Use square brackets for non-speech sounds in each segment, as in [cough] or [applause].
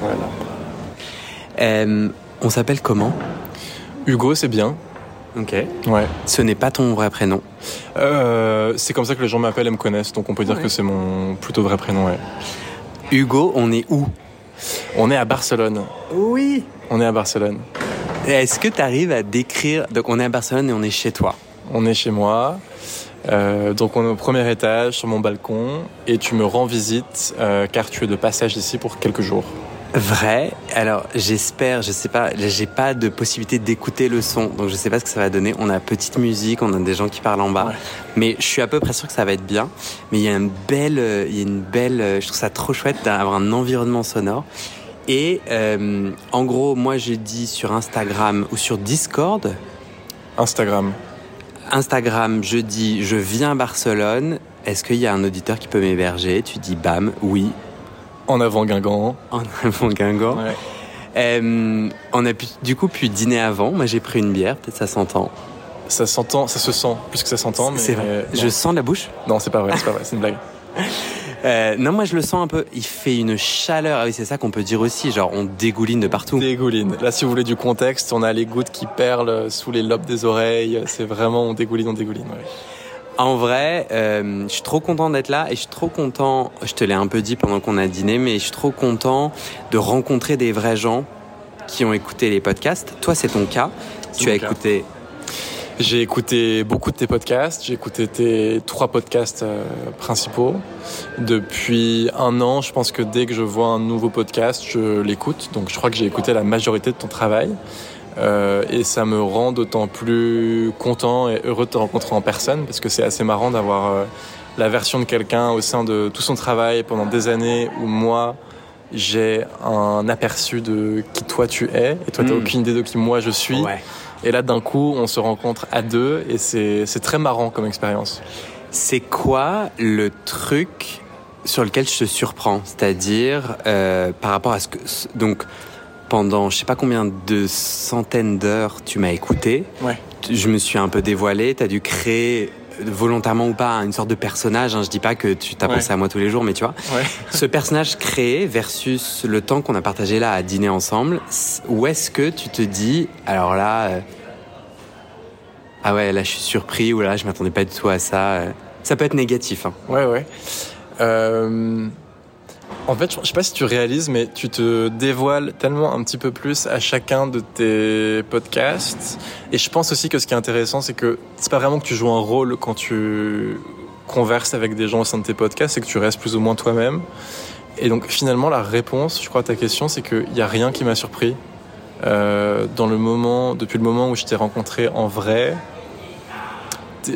Voilà. Euh, on s'appelle comment? Hugo, c'est bien. Ok. Ouais. Ce n'est pas ton vrai prénom. Euh, c'est comme ça que les gens m'appellent et me connaissent, donc on peut dire Ouais. que c'est mon plutôt vrai prénom. Ouais. Hugo, on est où? On est à Barcelone. Oui On est à Barcelone. Est-ce que tu arrives à décrire... Donc on est à Barcelone et on est chez toi? On est chez moi. Euh, donc on est au premier étage sur mon balcon et tu me rends visite euh, car tu es de passage ici pour quelques jours. Vrai. Alors j'espère, je sais pas, j'ai pas de possibilité d'écouter le son, donc je sais pas ce que ça va donner. On a petite musique, on a des gens qui parlent en bas, Ouais. mais je suis à peu près sûr que ça va être bien. Mais il y a une belle, euh, il y a une belle, euh, je trouve ça trop chouette d'avoir un environnement sonore. Et euh, en gros, moi je dis sur Instagram ou sur Discord, Instagram. Instagram, je dis je viens à Barcelone. Est-ce qu'il y a un auditeur qui peut m'héberger? Tu dis bam, oui. En avant Guingamp. En avant Guingamp. Ouais. Euh, on a pu, du coup pu dîner avant. Moi, j'ai pris une bière. Peut-être ça s'entend. Ça s'entend, ça se sent plus que ça s'entend. mais- C'est vrai. Non. Je sens la bouche. Non, c'est pas vrai, c'est pas vrai, c'est une blague. [laughs] Euh, non, moi, je le sens un peu. Il fait une chaleur. Ah oui, c'est ça qu'on peut dire aussi. Genre, on dégouline de partout. Dégouline. Là, si vous voulez du contexte, on a les gouttes qui perlent sous les lobes des oreilles. C'est vraiment, on dégouline, on dégouline. ouais. En vrai, euh, je suis trop content d'être là et je suis trop content. Je te l'ai un peu dit pendant qu'on a dîné, mais je suis trop content de rencontrer des vrais gens qui ont écouté les podcasts. Toi, c'est ton cas. Tu as cas. écouté. J'ai écouté beaucoup de tes podcasts. J'ai écouté tes trois podcasts euh, principaux. Depuis un an, je pense que dès que je vois un nouveau podcast, je l'écoute. Donc, je crois que j'ai écouté la majorité de ton travail. Euh, et ça me rend d'autant plus content et heureux de te rencontrer en personne parce que c'est assez marrant d'avoir euh, la version de quelqu'un au sein de tout son travail pendant des années où moi j'ai un aperçu de qui toi tu es et toi t'as Mm. aucune idée de qui moi je suis Ouais. et là d'un coup on se rencontre à deux et c'est c'est très marrant comme expérience C'est quoi le truc sur lequel je te surprends? C'est-à-dire euh, par rapport à ce que donc pendant je sais pas combien de centaines d'heures tu m'as écouté. Ouais. Je me suis un peu dévoilé. T'as dû créer volontairement ou pas une sorte de personnage. Hein. Je dis pas que tu t'as Ouais. pensé à moi tous les jours, mais tu vois. ouais [laughs] Ce personnage créé versus le temps qu'on a partagé là à dîner ensemble, où est-ce que tu te dis, alors là, euh, ah ouais, là je suis surpris, ou là je m'attendais pas du tout à ça. euh. Ça peut être négatif. Hein. Ouais, ouais. Euh, en fait, je sais pas si tu réalises, mais tu te dévoiles tellement un petit peu plus à chacun de tes podcasts. Et je pense aussi que ce qui est intéressant, c'est que c'est pas vraiment que tu joues un rôle quand tu converses avec des gens au sein de tes podcasts, c'est que tu restes plus ou moins toi-même. Et donc finalement, la réponse, je crois, à ta question, c'est qu'il n'y a rien qui m'a surpris. Euh, dans le moment, depuis le moment où je t'ai rencontré en vrai,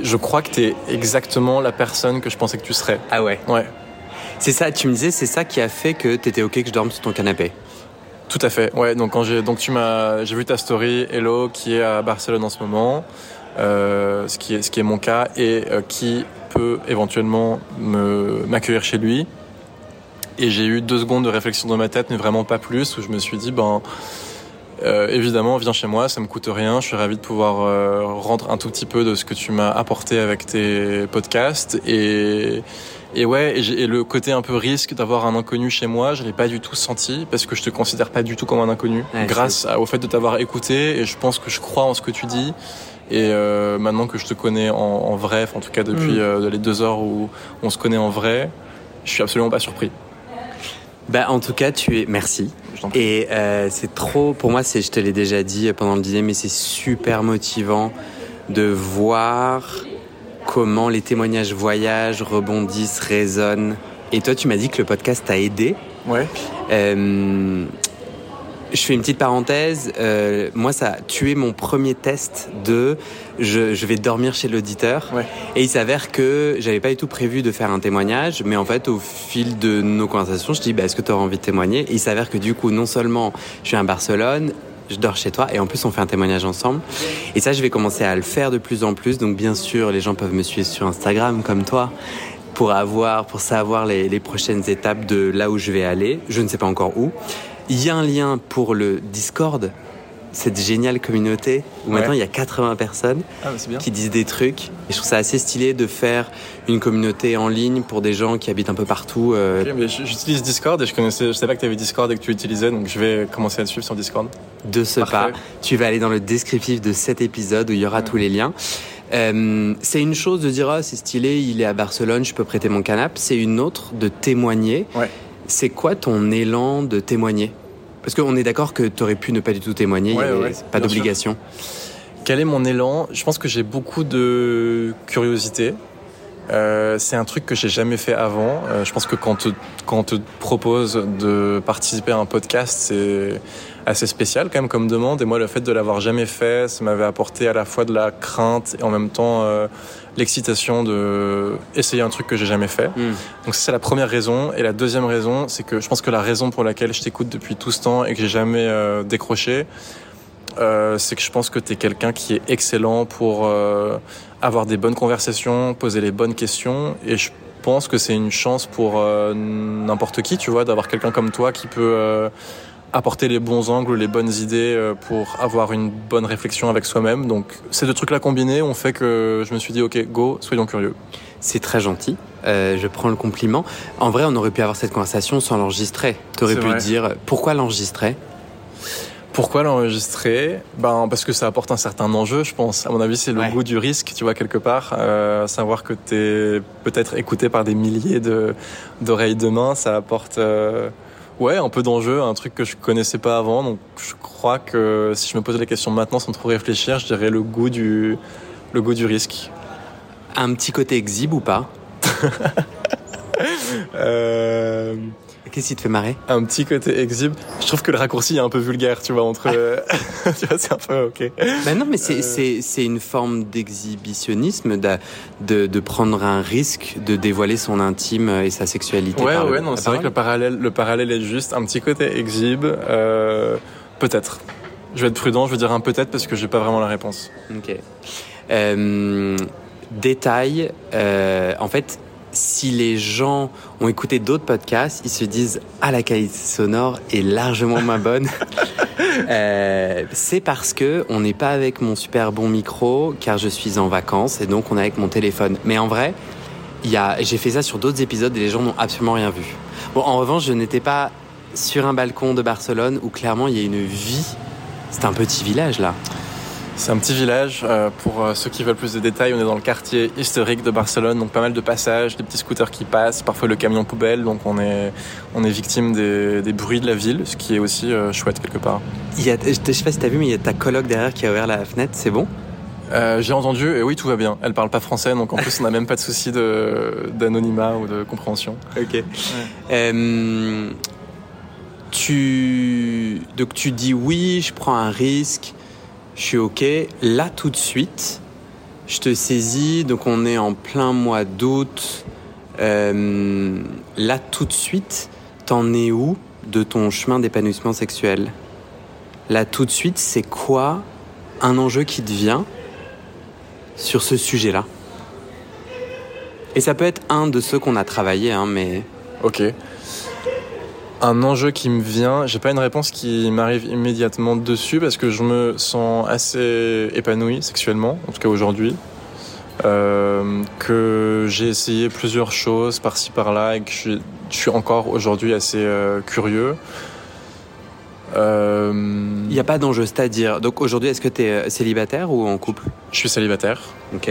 je crois que tu es exactement la personne que je pensais que tu serais. Ah ouais. Ouais, C'est ça, tu me disais, c'est ça qui a fait que t'étais ok que je dorme sur ton canapé. tout à fait. Ouais, donc quand j'ai donc tu m'as j'ai vu ta story Hello qui est à Barcelone en ce moment, euh, ce qui est ce qui est mon cas et euh, qui peut éventuellement me m'accueillir chez lui. Et j'ai eu deux secondes de réflexion dans ma tête, mais vraiment pas plus, où je me suis dit ben euh, évidemment, viens chez moi, ça me coûte rien. Je suis ravi de pouvoir rendre un tout petit peu de ce que tu m'as apporté avec tes podcasts. Et, et ouais, et, le côté un peu risque d'avoir un inconnu chez moi, je l'ai pas du tout senti parce que je te considère pas du tout comme un inconnu, Ouais, grâce à- au fait de t'avoir écouté. Et je pense que je crois en ce que tu dis. Et euh, maintenant que je te connais en, en vrai, en tout cas depuis Mm. euh, les deux heures où on se connaît en vrai, je suis absolument pas surpris. Bah, en tout cas, tu es. Merci. Et euh, c'est trop. Pour moi, c'est. Je te l'ai déjà dit pendant le dîner, mais c'est super motivant de voir comment les témoignages voyagent, rebondissent, résonnent Et toi, tu m'as dit que le podcast t'a aidé. Ouais. Euh, je fais une petite parenthèse. Euh, moi, ça a tué mon premier test de je, je vais dormir chez l'auditeur. Ouais. Et il s'avère que j'avais pas du tout prévu de faire un témoignage, mais en fait, au fil de nos conversations, je dis bah, est-ce que tu auras envie de témoigner? Et il s'avère que du coup, non seulement je suis à Barcelone, je dors chez toi et en plus on fait un témoignage ensemble. Et ça, je vais commencer à le faire de plus en plus. Donc bien sûr, les gens peuvent me suivre sur Instagram comme toi pour avoir, pour savoir les, les prochaines étapes de là où je vais aller. Je ne sais pas encore où. Il y a un lien pour le Discord, cette géniale communauté où Ouais. maintenant il y a 80 personnes Ah, bah, qui disent des trucs. Et je trouve ça assez stylé de faire une communauté en ligne pour des gens qui habitent un peu partout. euh, mais J'utilise Discord et je connaissais, je savais pas que tu avais Discord et que tu l'utilisais, donc je vais commencer à te suivre sur Discord. de ce Parfait. pas. Tu vas aller dans le descriptif de cet épisode où il y aura tous les liens. Euh, c'est une chose de dire ah, c'est stylé, il est à Barcelone, je peux prêter mon canapé. C'est une autre de témoigner. Ouais. C'est quoi ton élan de témoigner? Parce qu'on est d'accord que tu aurais pu ne pas du tout témoigner, Ouais, ouais, pas d'obligation. Quel est mon élan? Je pense que j'ai beaucoup de curiosité. Euh, c'est un truc que j'ai jamais fait avant. Euh, je pense que quand, te, quand on te propose de participer à un podcast, c'est assez spécial quand même comme demande. Et moi, le fait de l'avoir jamais fait, ça m'avait apporté à la fois de la crainte et en même temps euh, l'excitation de essayer un truc que j'ai jamais fait. Hmm. Donc ça, c'est la première raison. Et la deuxième raison, c'est que je pense que la raison pour laquelle je t'écoute depuis tout ce temps et que j'ai jamais euh, décroché, euh, c'est que je pense que tu es quelqu'un qui est excellent pour avoir des bonnes conversations, poser les bonnes questions. Et je pense que c'est une chance pour euh, n'importe qui, tu vois, d'avoir quelqu'un comme toi qui peut euh, apporter les bons angles, les bonnes idées euh, pour avoir une bonne réflexion avec soi-même. Donc ces deux trucs-là combinés ont fait que je me suis dit, ok, go, soyons curieux. C'est très gentil. Euh, je prends le compliment. En vrai, on aurait pu avoir cette conversation sans l'enregistrer. Tu aurais C'est pu vrai. dire pourquoi l'enregistrer? Pourquoi l'enregistrer Ben parce que ça apporte un certain enjeu, je pense. À mon avis, c'est le Ouais. goût du risque, tu vois quelque part. Euh, savoir que t'es peut-être écouté par des milliers de d'oreilles de main, ça apporte euh, ouais un peu d'enjeu, un truc que je connaissais pas avant. Donc je crois que si je me posais la question maintenant sans trop réfléchir, je dirais le goût du le goût du risque. Un petit côté exhibe ou pas? [laughs] Euh, Qu'est-ce qui te fait marrer? Un petit côté exhibe. Je trouve que le raccourci est un peu vulgaire, tu vois entre. [laughs] tu vois, c'est un peu ok. Ben non, mais c'est Euh. c'est- c'est une forme d'exhibitionnisme, de, de, de prendre un risque de dévoiler son intime et sa sexualité. Ouais, par le- ouais, non, c'est vrai que le parallèle, le parallèle est juste un petit côté exhibe, euh, peut-être. Je vais être prudent, je vais dire un peut-être parce que j'ai pas vraiment la réponse. Ok. Euh, détail, euh, en fait, si les gens ont écouté d'autres podcasts, ils se disent ah la qualité sonore est largement moins bonne. [laughs] Euh, c'est parce que on n'est pas avec mon super bon micro, car je suis en vacances et donc on est avec mon téléphone. Mais en vrai, j'ai fait ça sur d'autres épisodes et les gens n'ont absolument rien vu. Bon, en revanche, je n'étais pas sur un balcon de Barcelone où clairement il y a une vie. C'est un petit village là. C'est un petit village. euh, pour euh, ceux qui veulent plus de détails, on est dans le quartier historique de Barcelone, donc pas mal de passages, des petits scooters qui passent, parfois le camion poubelle, donc on est, on est victime des, des bruits de la ville, ce qui est aussi euh, chouette quelque part. Il y a, je sais pas si t'as vu, mais il y a ta coloc derrière qui a ouvert la fenêtre, c'est bon? Euh, J'ai entendu, et oui, tout va bien. Elle parle pas français, donc en plus on n'a même pas de souci d'anonymat ou de compréhension. Ok. Euh, tu, donc tu dis oui, je prends un risque, je suis ok. Là tout de suite, je te saisis, donc on est en plein mois d'août. Euh, là tout de suite, t'en es où de ton chemin d'épanouissement sexuel? Là tout de suite, c'est quoi un enjeu qui te vient sur ce sujet-là? Et ça peut être un de ceux qu'on a travaillé, hein, mais... Ok. Un enjeu qui me vient, j'ai pas une réponse qui m'arrive immédiatement dessus parce que je me sens assez épanoui sexuellement, en tout cas aujourd'hui. Euh, que j'ai essayé plusieurs choses par-ci par-là et que je, suis- je suis encore aujourd'hui assez euh, curieux. Euh, Il n'y a pas d'enjeu, c'est-à-dire, donc aujourd'hui, est-ce que tu es célibataire ou en couple? Je suis célibataire. Ok.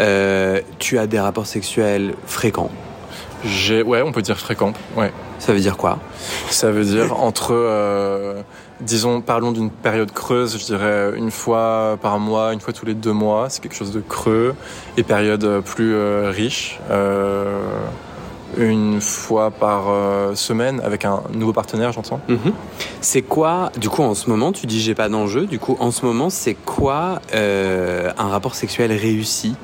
Euh, tu as des rapports sexuels fréquents? Ouais, on peut dire fréquent. Ouais. Ça veut dire quoi? Ça veut dire entre, euh, disons, parlons d'une période creuse, je dirais une fois par mois, une fois tous les deux mois, c'est quelque chose de creux, et période plus euh, riche, euh, une fois par euh, semaine avec un nouveau partenaire, j'entends. Mhm. C'est quoi, du coup, en ce moment, tu dis j'ai pas d'enjeu, du coup, en ce moment, c'est quoi euh, un rapport sexuel réussi?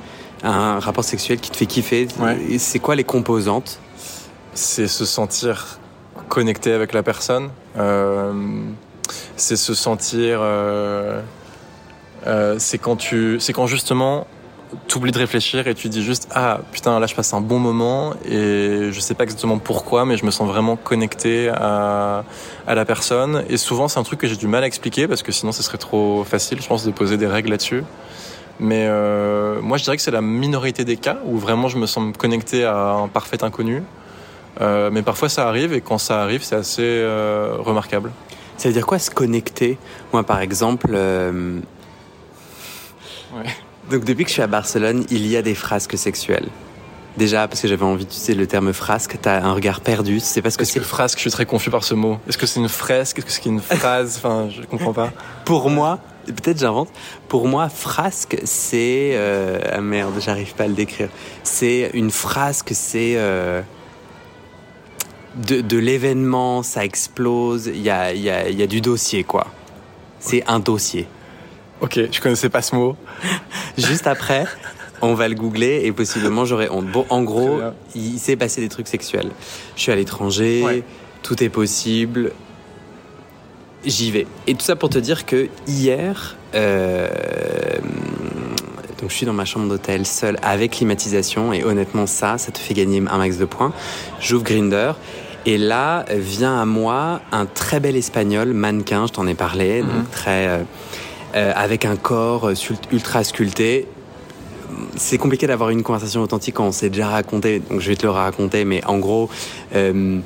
Un rapport sexuel qui te fait kiffer? Ouais. C'est quoi les composantes? C'est se sentir connecté avec la personne. euh, c'est se sentir. euh, euh, c'est quand tu, c'est quand justement t'oublies de réfléchir et tu dis juste ah putain là je passe un bon moment et je sais pas exactement pourquoi mais je me sens vraiment connecté à, la personne et souvent c'est un truc que j'ai du mal à expliquer parce que sinon ce serait trop facile je pense de poser des règles là-dessus mais moi je dirais que c'est la minorité des cas où vraiment je me sens connecté à un parfait inconnu euh, mais parfois ça arrive et quand ça arrive c'est assez euh, remarquable Ça veut dire quoi se connecter? Moi, par exemple, euh, Ouais. donc depuis que je suis à Barcelone, il y a des frasques sexuelles. Déjà, parce que j'avais envie d'utiliser le terme frasque, t'as un regard perdu, tu sais pas ce que c'est. que frasque, je suis très confus par ce mot? Est-ce que c'est une fresque? Est-ce que c'est une phrase? [laughs] Enfin, je comprends pas. Pour moi, peut-être j'invente, pour moi, frasque, c'est... ah merde, j'arrive pas à le décrire. C'est une frasque, c'est... de, de l'événement, ça explose, il y a, il y, a, y a du dossier, quoi. C'est un dossier. Ok, je connaissais pas ce mot. [laughs] Juste après, on va le googler et possiblement j'aurai honte. Bon, en gros, il s'est passé des trucs sexuels. Je suis à l'étranger, Ouais. tout est possible. J'y vais. Et tout ça pour te dire que hier, euh, donc je suis dans ma chambre d'hôtel seule avec climatisation et honnêtement ça, ça te fait gagner un max de points. J'ouvre Grinder. Et là vient à moi un très bel espagnol, mannequin, je t'en ai parlé, donc Mhm. très euh, euh, avec un corps euh, ultra sculpté. C'est compliqué d'avoir une conversation authentique quand on s'est déjà raconté, donc je vais te le raconter, mais en gros, euh,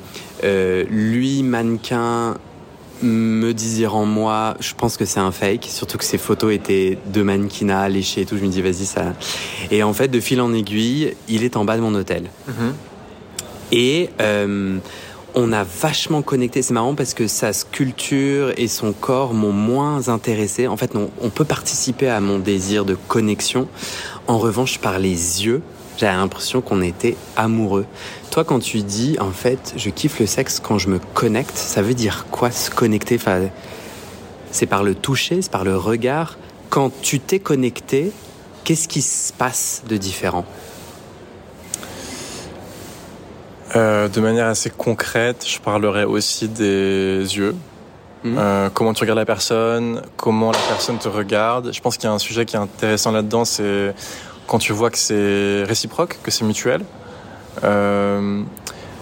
euh, lui, mannequin, me désire en moi, je pense que c'est un fake, surtout que ses photos étaient de mannequinat, léchées et tout, je me dis vas-y ça... Et en fait, de fil en aiguille, il est en bas de mon hôtel. Et euh, on a vachement connecté. C'est marrant parce que sa sculpture et son corps m'ont moins intéressé. En fait, non, on peut participer à mon désir de connexion. En revanche, par les yeux, j'avais l'impression qu'on était amoureux. Toi, quand tu dis, en fait, je kiffe le sexe quand je me connecte, ça veut dire quoi se connecter? C'est par le toucher, c'est par le regard. Quand tu t'es connecté, qu'est-ce qui se passe de différent? Euh, de manière assez concrète, je parlerai aussi des yeux. Mhm. Euh, comment tu regardes la personne, comment la personne te regarde. Je pense qu'il y a un sujet qui est intéressant là-dedans, c'est quand tu vois que c'est réciproque, que c'est mutuel. Euh,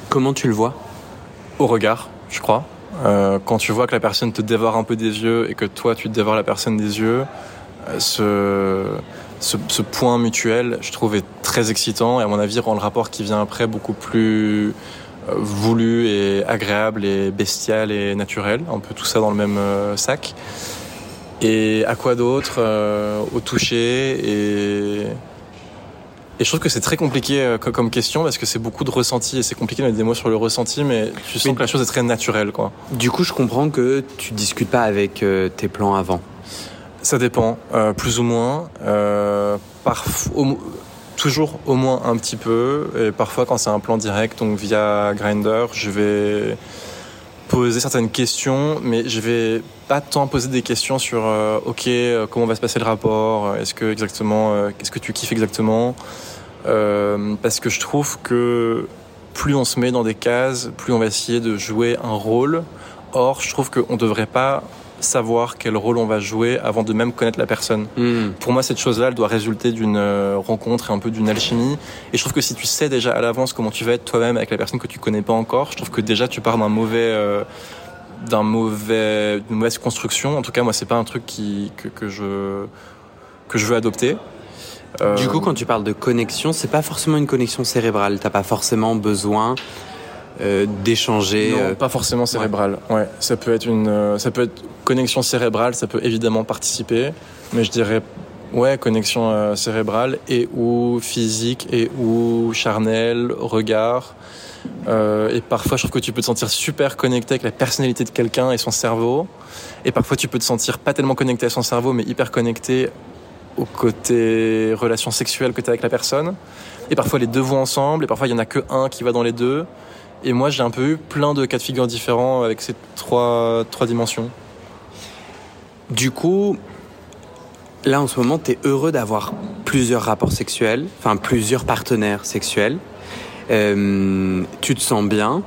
Comment tu le vois? au regard, je crois. Euh, quand tu vois que la personne te dévore un peu des yeux et que toi tu te dévores la personne des yeux, euh, ce, ce, ce point mutuel, je trouve, est très excitant et à mon avis rend le rapport qui vient après beaucoup plus euh, voulu et agréable et bestial et naturel, un peu tout ça dans le même euh, sac. Et à quoi d'autre Euh, Au toucher et et je trouve que c'est très compliqué co- comme question parce que c'est beaucoup de ressenti et c'est compliqué de mettre des mots sur le ressenti, mais tu sens que la chose est très naturelle, quoi. Du coup, je comprends que tu discutes pas avec tes plans avant. Ça dépend, euh, plus ou moins. Euh, au toujours au moins un petit peu. Et parfois, quand c'est un plan direct, donc via Grinder, je vais poser certaines questions, mais je vais pas tant poser des questions sur euh, OK, euh, comment va se passer le rapport, est-ce que exactement, euh, qu'est-ce que tu kiffes exactement, Euh, parce que je trouve que plus on se met dans des cases, plus on va essayer de jouer un rôle. Or, je trouve qu'on devrait pas savoir quel rôle on va jouer avant de même connaître la personne. Pour moi, cette chose-là, elle doit résulter d'une euh, rencontre et un peu d'une alchimie. Et je trouve que si tu sais déjà à l'avance comment tu vas être toi-même avec la personne que tu connais pas encore, je trouve que déjà tu pars d'un mauvais, euh, d'un mauvais, d'une mauvaise construction. En tout cas, moi, c'est pas un truc qui que, que je que je veux adopter. Euh, Du coup, quand tu parles de connexion, c'est pas forcément une connexion cérébrale. T'as pas forcément besoin euh, d'échanger. Non, euh, pas forcément cérébral. Ouais. ça peut être une, euh, ça peut être connexion cérébrale, ça peut évidemment participer, mais je dirais ouais connexion euh, cérébrale et ou physique et ou charnel, regard. Euh, et parfois, je trouve que tu peux te sentir super connecté avec la personnalité de quelqu'un et son cerveau. Et parfois, tu peux te sentir pas tellement connecté à son cerveau, mais hyper connecté au côté relation sexuelle que tu as avec la personne. Et parfois les deux vont ensemble, et parfois il y en a que un qui va dans les deux. Et moi, j'ai un peu eu plein de cas de figure différents avec ces trois, trois dimensions. Du coup, là en ce moment, tu es heureux d'avoir plusieurs rapports sexuels, enfin plusieurs partenaires sexuels. Euh, tu te sens bien,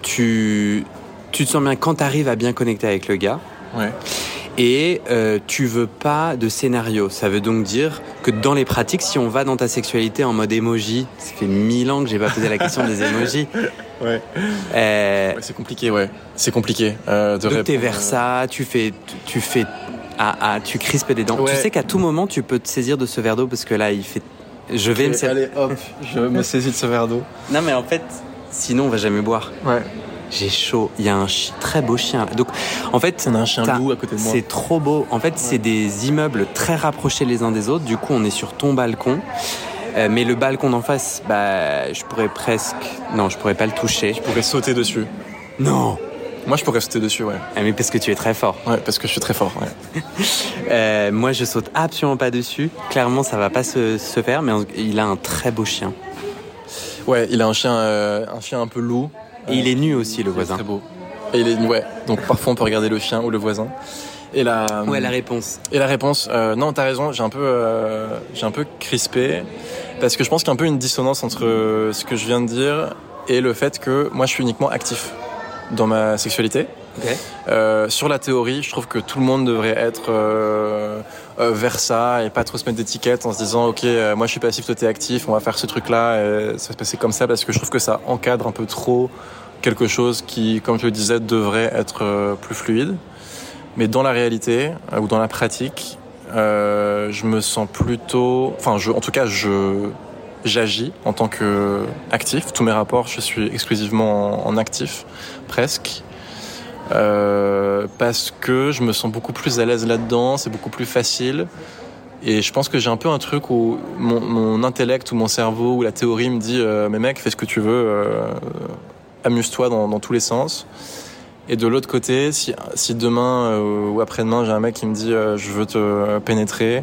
tu, tu te sens bien quand tu arrives à bien connecter avec le gars. Ouais. Et euh, tu veux pas de scénario. Ça veut donc dire que dans les pratiques, si on va dans ta sexualité en mode emoji, ça fait mille ans que j'ai pas posé la question des [laughs] emojis. Ouais. Euh, Ouais, c'est compliqué, ouais. C'est compliqué euh, de donc t'es répondre. vers ça, tu fais, tu fais, ah, ah, tu crispes des dents. Ouais. Tu sais qu'à tout moment, tu peux te saisir de ce verre d'eau parce que là, il fait. Je vais me servir. Allez, hop, je me [laughs] saisis de ce verre d'eau. Non, mais en fait, sinon, on va jamais boire. Ouais. J'ai chaud. Il y a un très beau chien. Donc, en fait, On a un chien loup à côté de moi. C'est trop beau. En fait, c'est des immeubles très rapprochés les uns des autres. Du coup, on est sur ton balcon. Euh, mais le balcon d'en face, bah, je pourrais presque. Non, je pourrais pas le toucher. Je pourrais sauter dessus. Non. Moi, je pourrais sauter dessus, ouais. Ah, mais parce que tu es très fort. Ouais, parce que je suis très fort, ouais. [laughs] Euh, moi, je saute absolument pas dessus. Clairement, ça va pas se, se faire. Mais il a un très beau chien. Ouais, il a un chien, euh, un chien un peu loup. Et il est nu aussi, le voisin. Très beau. Et il est, ouais. Donc parfois on peut regarder le chien ou le voisin. Et la, Ouais, la réponse. et la réponse, euh, non, t'as raison. J'ai un peu, euh, j'ai un peu crispé parce que je pense qu'il y a un peu une dissonance entre euh, ce que je viens de dire et le fait que moi je suis uniquement actif dans ma sexualité. Ok. Euh, sur la théorie, je trouve que tout le monde devrait être euh, euh, vers ça et pas trop se mettre d'étiquette en se disant ok euh, moi je suis passif, toi t'es actif, on va faire ce truc là, et ça va se passer comme ça parce que je trouve que ça encadre un peu trop quelque chose qui, comme je le disais, devrait être plus fluide. Mais dans la réalité euh, ou dans la pratique, euh, je me sens plutôt, enfin je, en tout cas je j'agis en tant que actif. Tous mes rapports, je suis exclusivement en, actif, presque. Euh, parce que je me sens beaucoup plus à l'aise là-dedans, c'est beaucoup plus facile. Et je pense que j'ai un peu un truc où mon, intellect ou mon cerveau ou la théorie me dit Mais mec, fais ce que tu veux, amuse-toi dans tous les sens. Et de l'autre côté, si, si demain euh, ou après-demain j'ai un mec qui me dit euh, Je veux te pénétrer,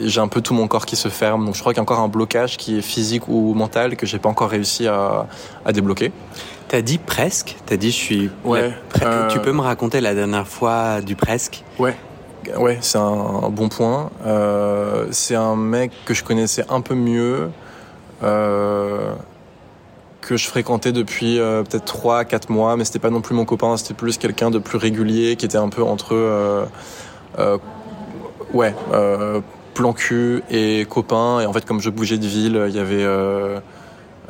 j'ai un peu tout mon corps qui se ferme. Donc je crois qu'il y a encore un blocage qui est physique ou mental que j'ai pas encore réussi à, à débloquer. T'as dit presque. T'as dit je suis. Ouais, pre- euh, Tu peux me raconter la dernière fois du presque? Ouais. Ouais, c'est un, un bon point. Euh, c'est un mec que je connaissais un peu mieux, euh, que je fréquentais depuis euh, peut-être 3 4 mois, mais c'était pas non plus mon copain, c'était plus quelqu'un de plus régulier qui était un peu entre euh, euh, ouais, euh, plan cul et copain. Et en fait comme je bougeais de ville, il y avait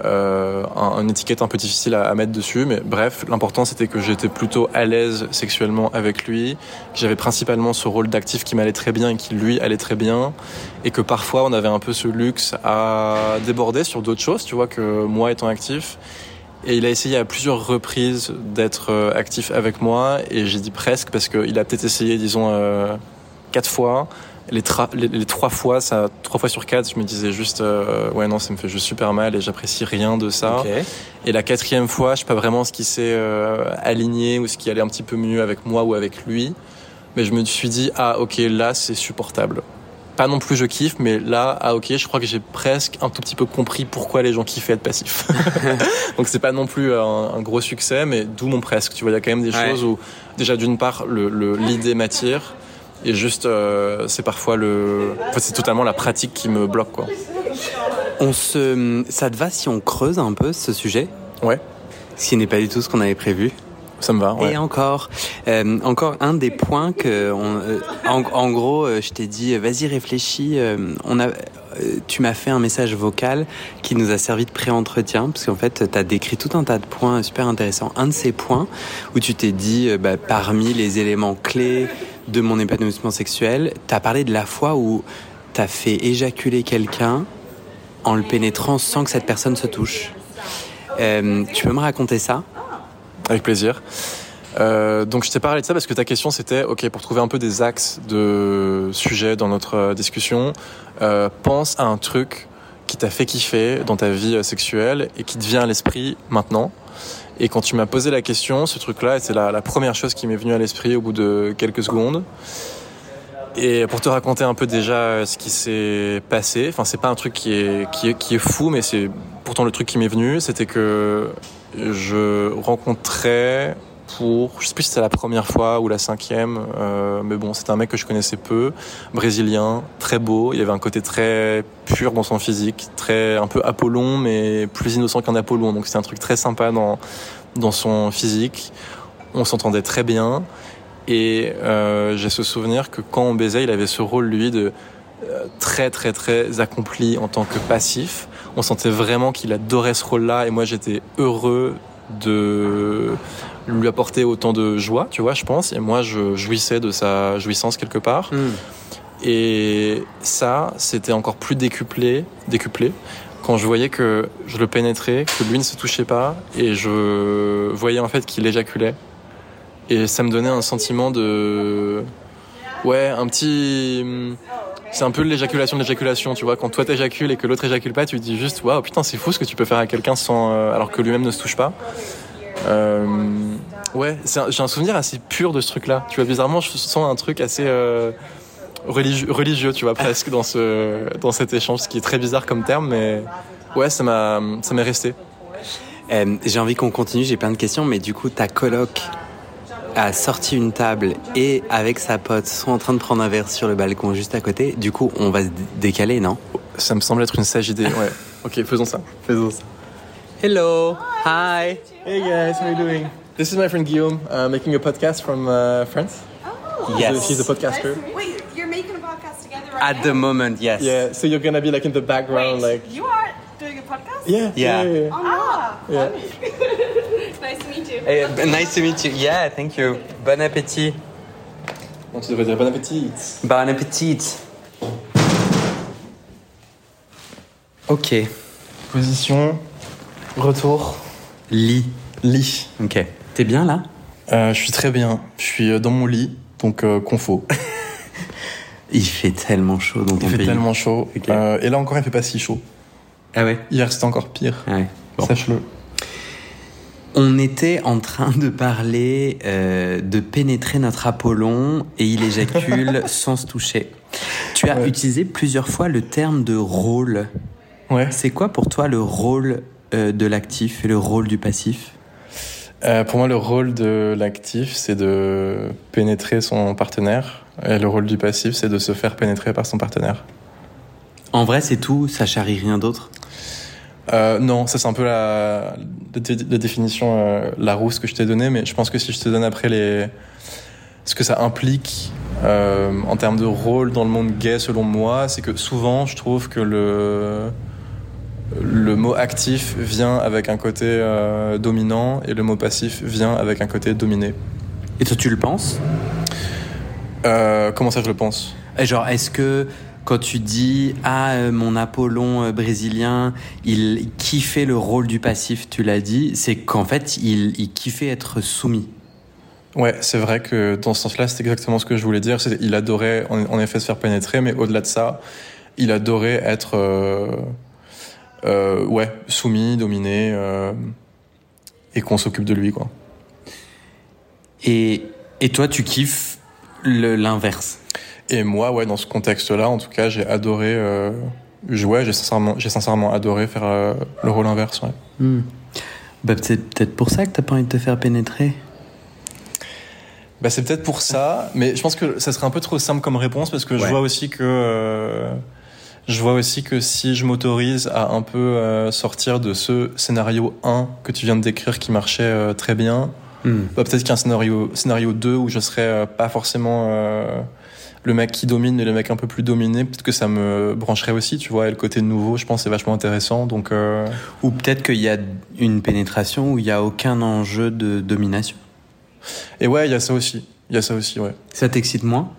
euh, un- une étiquette un peu difficile à, à mettre dessus, mais bref, l'important c'était que j'étais plutôt à l'aise sexuellement avec lui, j'avais principalement ce rôle d'actif qui m'allait très bien et qui lui allait très bien, et que parfois on avait un peu ce luxe à déborder sur d'autres choses, tu vois, que moi étant actif. Et il a essayé à plusieurs reprises d'être euh, actif avec moi, et j'ai dit presque parce qu'il a peut-être essayé, disons, euh, quatre fois. Les, tra- les, les trois fois, ça, trois fois sur quatre, je me disais juste, euh, ouais non, ça me fait juste super mal et j'apprécie rien de ça. Et la quatrième fois, je sais pas vraiment ce qui s'est euh, aligné ou ce qui allait un petit peu mieux avec moi ou avec lui. Mais je me suis dit, ah ok, là c'est supportable. Pas non plus je kiffe, mais là, ah ok, je crois que j'ai presque un tout petit peu compris pourquoi les gens kiffaient être passifs. [laughs] [laughs] Donc c'est pas non plus un, un gros succès, mais d'où mon presque. Tu vois, il y a quand même des Ouais. choses où, déjà d'une part, le- le- l'idée m'attire. Et juste, euh, c'est parfois le, en fait, c'est totalement la pratique qui me bloque, quoi. On se, ça te va si on creuse un peu ce sujet? Ouais, Ce qui n'est pas du tout ce qu'on avait prévu. ça me va. Ouais. Et encore, euh, encore un des points que, on, euh, en, en gros, euh, je t'ai dit, vas-y réfléchis. on a, tu m'as fait un message vocal qui nous a servi de pré-entretien parce qu'en fait, tu as décrit tout un tas de points super intéressants. Un de ces points où tu t'es dit, bah, parmi les éléments clés de mon épanouissement sexuel, tu as parlé de la fois où tu as fait éjaculer quelqu'un en le pénétrant sans que cette personne se touche. Euh, tu peux me raconter ça? Avec plaisir. Euh, donc je t'ai parlé de ça parce que ta question c'était, ok, pour trouver un peu des axes de sujets dans notre euh, discussion, pense à un truc qui t'a fait kiffer dans ta vie sexuelle et qui te vient à l'esprit maintenant. Et quand tu m'as posé la question, ce truc-là, c'est la, la première chose qui m'est venue à l'esprit au bout de quelques secondes. Et pour te raconter un peu déjà ce qui s'est passé, enfin c'est pas un truc qui est, qui est, qui est fou, mais c'est pourtant le truc qui m'est venu, c'était que je rencontrais pour, je sais plus si c'était la première fois ou la cinquième, euh, mais bon, c'était un mec que je connaissais peu, brésilien, très beau, il avait un côté très pur dans son physique, très un peu Apollon, mais plus innocent qu'un Apollon, donc c'était un truc très sympa dans, dans son physique. On s'entendait très bien, et euh, j'ai ce souvenir que quand on baisait, il avait ce rôle, lui, de euh, très très très accompli en tant que passif. On sentait vraiment qu'il adorait ce rôle-là, et moi j'étais heureux de lui apporter autant de joie, tu vois, je pense. Et moi, je jouissais de sa jouissance quelque part. Hmm. Et ça, c'était encore plus décuplé, décuplé quand je voyais que je le pénétrais, que lui ne se touchait pas, et je voyais en fait qu'il éjaculait. Et ça me donnait un sentiment de, ouais, un petit, c'est un peu l'éjaculation de l'éjaculation, tu vois. Quand toi t'éjacules et que l'autre éjacule pas, tu te dis juste, waouh, putain, c'est fou ce que tu peux faire à quelqu'un sans, euh, alors que lui-même ne se touche pas. Euh, ouais, j'ai un souvenir assez pur de ce truc-là. Tu vois, bizarrement, je sens un truc assez euh, religieux, religieux, tu vois, presque dans ce, dans cet échange, ce qui est très bizarre comme terme, mais ouais, ça m'est resté. Euh, j'ai envie qu'on continue, j'ai plein de questions, mais du coup, ta coloc a sorti une table et avec sa pote sont en train de prendre un verre sur le balcon juste à côté. Du coup, on va se décaler, non? Ça me semble être une sage idée. Ouais. [laughs] Ok, faisons ça. Faisons ça. Hello, hi. Hey guys, how are you doing? This is my friend Guillaume, uh, making a podcast from uh, France. Yes. He's a podcaster. Wait, you're making a podcast together right At now? the moment, yes. Yeah, so you're gonna be like in the background, Wait, like you are doing a podcast? yeah, Yeah. yeah, yeah. Ah, Yeah. [laughs] nice to meet you. B- nice to meet you. Yeah, thank you. Bon appétit. Bon, tu devrais dire bon appétit. Bon appétit. Ok. Position, retour, Lit. lit. Ok. T'es bien là? Euh, je suis très bien. Je suis euh, dans mon lit, donc euh, confo. [laughs] Il fait tellement chaud dans ton Il fait pays. tellement chaud. Euh, et là encore, il fait pas si chaud. Ah ouais? Hier, c'était encore pire. Ouais. Bon. Sache-le. On était en train de parler de pénétrer notre Apollon et il éjacule [laughs] sans se toucher. Tu as Ouais. utilisé plusieurs fois le terme de rôle. Ouais. C'est quoi pour toi le rôle de l'actif et le rôle du passif Euh, pour moi, le rôle de l'actif, c'est de pénétrer son partenaire. Et le rôle du passif, c'est de se faire pénétrer par son partenaire. En vrai, c'est tout, ça charrie rien d'autre? Euh, non, ça c'est un peu la, la, dé- la définition, euh, la rousse que je t'ai donnée, mais je pense que si je te donne après les, ce que ça implique euh, en termes de rôle dans le monde gay, selon moi, c'est que souvent je trouve que le, le mot actif vient avec un côté euh, dominant et le mot passif vient avec un côté dominé. Et toi, tu le penses? Euh, comment ça je le pense? Et Genre, est-ce que quand tu dis ah euh, mon Apollon euh, brésilien, il kiffait le rôle du passif, tu l'as dit, c'est qu'en fait il, il kiffait être soumis. Ouais, c'est vrai que dans ce sens-là, c'est exactement ce que je voulais dire. C'est- Il adorait en, en effet se faire pénétrer, mais au-delà de ça, il adorait être euh, ouais, soumis, dominé, euh, et qu'on s'occupe de lui, quoi. Et, et toi, tu kiffes l'inverse? Et moi, ouais, dans ce contexte-là, en tout cas, j'ai adoré. Euh, ouais, j'ai sincèrement, j'ai sincèrement adoré faire euh, le rôle inverse. Ouais. Hmm. Bah, c'est peut-être pour ça que t'as pas envie de te faire pénétrer. Bah, c'est peut-être pour ça, mais je pense que ça serait un peu trop simple comme réponse parce que je vois aussi que je vois aussi que si je m'autorise à un peu euh, sortir de ce scénario 1 que tu viens de décrire qui marchait euh, très bien, Hmm. bah, peut-être qu'un scénario scénario 2 où je serais euh, pas forcément le mec qui domine mais le mec un peu plus dominé, peut-être que ça me brancherait aussi, tu vois, et le côté nouveau, je pense c'est vachement intéressant donc Ou peut-être qu'il y a une pénétration où il y a aucun enjeu de domination. et ouais, il y a ça aussi. Il y a ça aussi, ouais. Ça t'excite moins?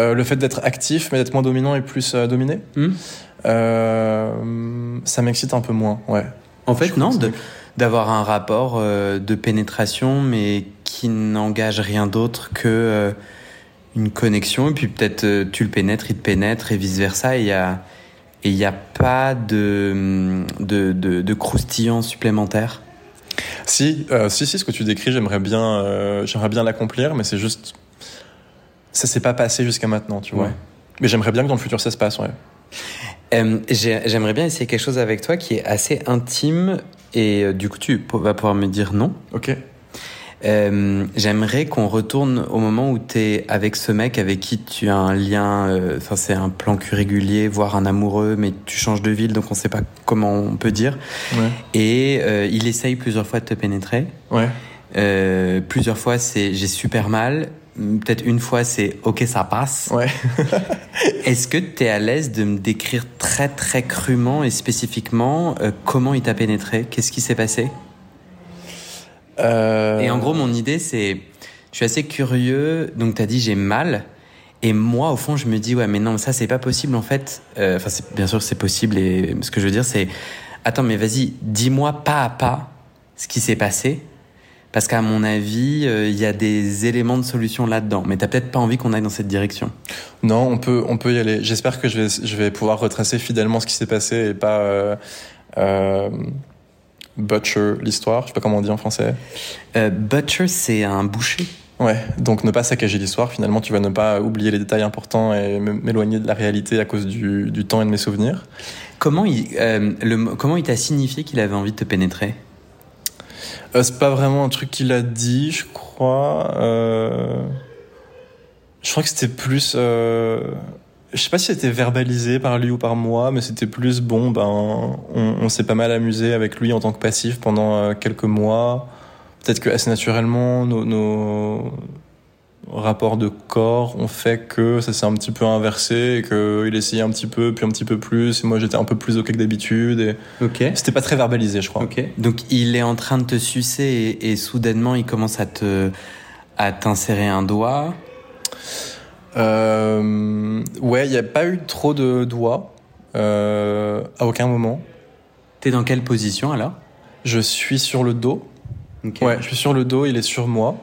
Euh, le fait d'être actif, mais d'être moins dominant et plus euh, dominé, Hmm. euh, ça m'excite un peu moins, ouais. En fait, non, d'avoir un rapport de pénétration, mais qui n'engage rien d'autre que une connexion. Et puis peut-être tu le pénètres, il te pénètre, et vice versa. Et il y a, et il n'y a pas de, de, de, de croustillant supplémentaire. Si, euh, si, si, ce que tu décris, j'aimerais bien, euh, j'aimerais bien l'accomplir, mais c'est juste, ça s'est pas passé jusqu'à maintenant, tu vois. Ouais. Mais j'aimerais bien que dans le futur ça se passe, ouais. Euh, j'ai- J'aimerais bien essayer quelque chose avec toi qui est assez intime et euh, du coup tu vas pouvoir me dire non. Ok. Euh, J'aimerais qu'on retourne au moment où tu es avec ce mec avec qui tu as un lien, euh, enfin c'est un plan cul régulier, voire un amoureux, mais tu changes de ville donc on sait pas comment on peut dire. Ouais. Et euh, il essaye plusieurs fois de te pénétrer. Ouais. Plusieurs fois c'est j'ai super mal. Peut-être une fois c'est ok ça passe. Ouais. [laughs] Est-ce que tu es à l'aise de me décrire très très crûment et spécifiquement euh, comment il t'a pénétré? Qu'est-ce qui s'est passé? Euh, Et en gros, mon idée, c'est, je suis assez curieux. Donc, t'as dit j'ai mal, et moi, au fond, je me dis ouais, mais non, ça c'est pas possible en fait. Euh, Enfin, bien sûr, c'est possible. Et ce que je veux dire, c'est, attends, mais vas-y, dis-moi pas à pas ce qui s'est passé, parce qu'à mon avis, euh, il y a des éléments de solution là-dedans. Mais t'as peut-être pas envie qu'on aille dans cette direction. Non, on peut, on peut y aller. J'espère que je vais, je vais pouvoir retracer fidèlement ce qui s'est passé et pas euh, euh, butcher l'histoire. Je sais pas comment on dit en français. Butcher, c'est un boucher. Ouais, donc ne pas saccager l'histoire. Finalement, tu vas ne pas oublier les détails importants et m'éloigner de la réalité à cause du, du temps et de mes souvenirs. Comment il, le, comment il t'a signifié qu'il avait envie de te pénétrer? Euh, c'est pas vraiment un truc qu'il a dit, je crois. Euh... Je crois que c'était plus. Euh... Je sais pas si c'était verbalisé par lui ou par moi, mais c'était plus bon. Ben, on, s'est pas mal amusé avec lui en tant que passif pendant quelques mois. Peut-être que assez naturellement, nos, nos rapports de corps ont fait que ça s'est un petit peu inversé et qu'il essayait un petit peu, puis un petit peu plus. Et moi, j'étais un peu plus ok que d'habitude. Et Ok. c'était pas très verbalisé, je crois. Ok. Donc il est en train de te sucer et, et soudainement il commence à te à t'insérer un doigt. Euh, ouais, il n'y a pas eu trop de doigts euh, à aucun moment. T'es dans quelle position alors? Je suis sur le dos. Ouais, je suis sur le dos, il est sur moi.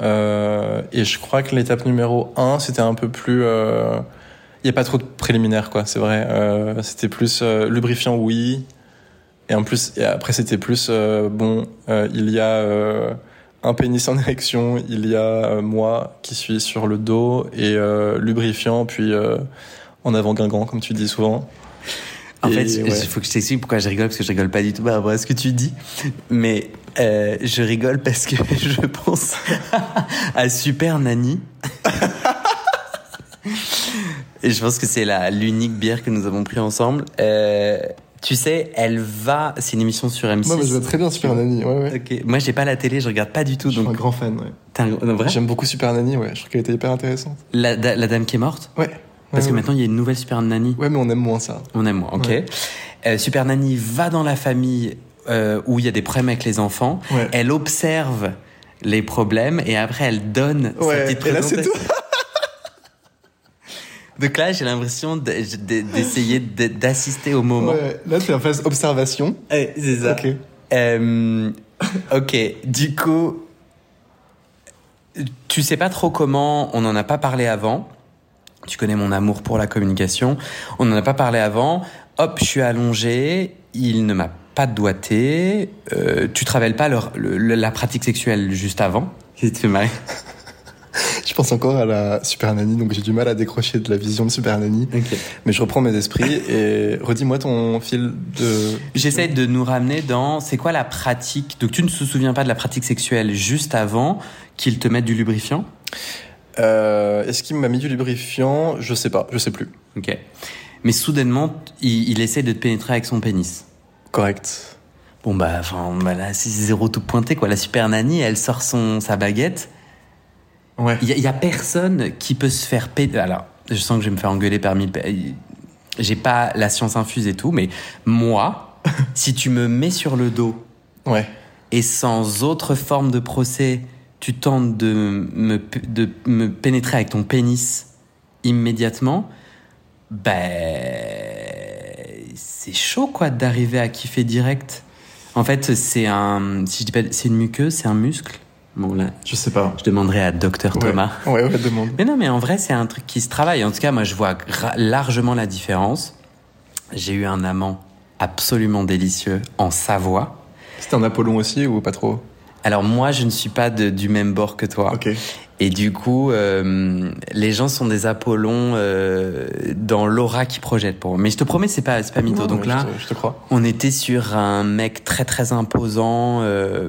Euh, et je crois que l'étape numéro 1, c'était un peu plus... euh, Il n'y a pas trop de préliminaires, quoi, c'est vrai. Euh, c'était plus euh, lubrifiant, oui. Et en plus, et après, c'était plus... euh, bon, euh, il y a euh, un pénis en [laughs] érection, il y a euh, moi qui suis sur le dos, et euh, lubrifiant, puis euh, en avant guingant, comme tu dis souvent. En Et fait, il ouais. faut que je t'explique pourquoi je rigole parce que je rigole pas du tout par rapport à ce que tu dis. Mais euh, je rigole parce que [laughs] je pense à Super Nanny. [laughs] Et je pense que c'est la l'unique bière que nous avons pris ensemble. Euh, tu sais, elle va. C'est une émission sur M6. très bien Super Nanny, ouais, ouais. Moi, j'ai pas la télé, je regarde pas du tout. Je suis un grand fan, ouais. vrai? J'aime beaucoup Super Nanny, ouais. Je trouve qu'elle était hyper intéressante. la, la dame qui est morte? Ouais. Parce Ouais, que ouais. maintenant, il y a une nouvelle Super Nanny. Ouais, mais on aime moins ça. On aime moins, ok. Ouais. Euh, Super Nanny va dans la famille euh, où il y a des problèmes avec les enfants. Ouais. Elle observe les problèmes et après elle donne sa Ouais, petite et là, c'est présentation. Donc là, j'ai l'impression de- de- d'essayer de- d'assister au moment. Ouais, là, c'est la phase observation. C'est ça. Ok. Euh, ok, du coup, tu sais pas trop comment, on n'en a pas parlé avant. Tu connais mon amour pour la communication. On n'en a pas parlé avant. Hop, je suis allongé. Il ne m'a pas doigté. Euh, tu te rappelles pas leur- le- le- la pratique sexuelle juste avant [laughs] te fait marrer Je pense encore à la Super Nanny, donc j'ai du mal à décrocher de la vision de Super Nanny. Mais je reprends mes esprits et redis-moi ton fil de. J'essaie de nous ramener dans c'est quoi la pratique? Donc tu ne te souviens pas de la pratique sexuelle juste avant qu'il te mette du lubrifiant? Euh, Est-ce qu'il m'a mis du lubrifiant? Je sais pas, je sais plus. Ok. Mais soudainement, il, il essaie de te pénétrer avec son pénis. Correct. Bon bah, enfin, bah là, c'est zéro tout pointé quoi. La super nanny, elle sort son sa baguette. Ouais. Il y, a- il y a personne qui peut se faire péter. Alors, je sens que je vais me faire engueuler parmi. le- J'ai pas la science infuse et tout, mais moi, [laughs] si tu me mets sur le dos Ouais. et sans autre forme de procès, tu tentes de me, de me pénétrer avec ton pénis immédiatement, ben c'est chaud quoi d'arriver à kiffer direct. En fait, c'est un, si je dis pas, c'est une muqueuse, c'est un muscle. Bon là, Je sais pas. je demanderai à Docteur Thomas. Ouais, ouais, demande. Mais non, mais en vrai, c'est un truc qui se travaille. En tout cas, moi, je vois largement la différence. J'ai eu un amant absolument délicieux en Savoie. C'était un Apollon aussi ou pas trop? Alors moi, je ne suis pas de- du même bord que toi. Ok. Et du coup, euh, les gens sont des Apollons euh, dans l'aura qu'ils projettent pour moi. Mais je te promets, c'est pas, c'est pas mytho. Non, Donc là, je te, je te crois. on était sur un mec très très imposant, euh,